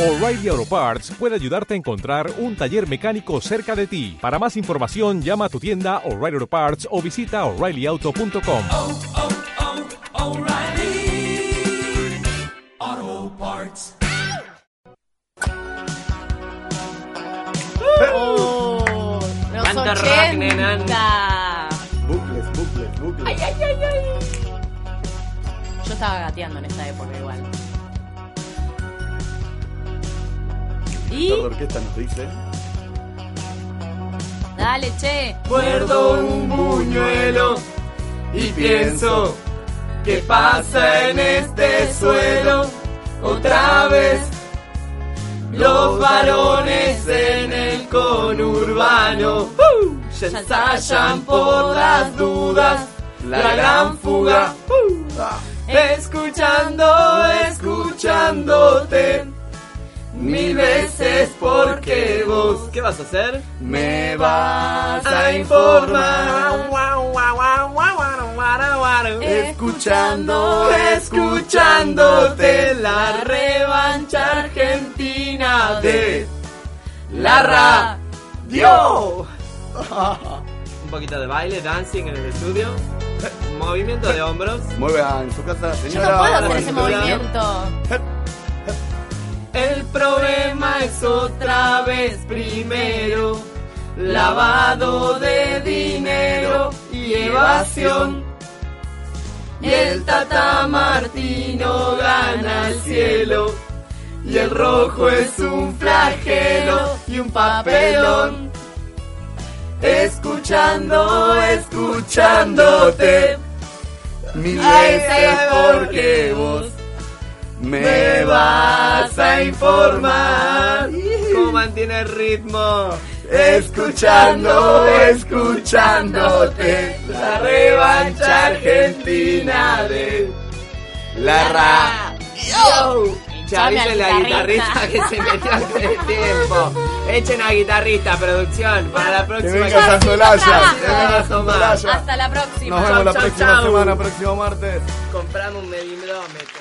O'Reilly Auto Parts puede ayudarte a encontrar un taller mecánico cerca de ti. Para más información, llama a tu tienda O'Reilly Auto Parts o visita oreillyauto.com. oh, oh, O'Reilly Auto Parts. Oh, los Canta 80. rock, nenan. Bucles, bucles, bucles. Ay, ay, ay, ay. Yo estaba gateando en esta época igual. De orquesta nos dice. dale, che. Muerdo un buñuelo y pienso ¿Qué pasa en este suelo? Otra vez los varones en el conurbano ¡uh! se ensayan por las dudas la gran fuga ¡uh! escuchando, escuchándote mil veces porque vos ¿qué vas a hacer? Me vas a informar. Escuchando, escuchándote la revancha argentina de la radio. Un poquito de baile, dancing en el estudio. Movimiento de hombros. Mueva en su casa, Yo señora. no puedo hacer ese movimiento. Problema es otra vez primero lavado de dinero y evasión. Y el Tata Martino gana el cielo. Y el rojo es un flagelo y un papelón. Escuchando, escuchándote. Ay, veces porque vos me vas a informar cómo mantiene el ritmo. Escuchando, escuchándote la revancha argentina de la radio. Ya Hinchame dice la guitarrista que se metió hace tiempo. Echen a guitarrista, producción, para la Que próxima. Que. Hasta la próxima. Nos vemos la Chau, próxima chau. semana, próximo martes. Compramos un medidómetro.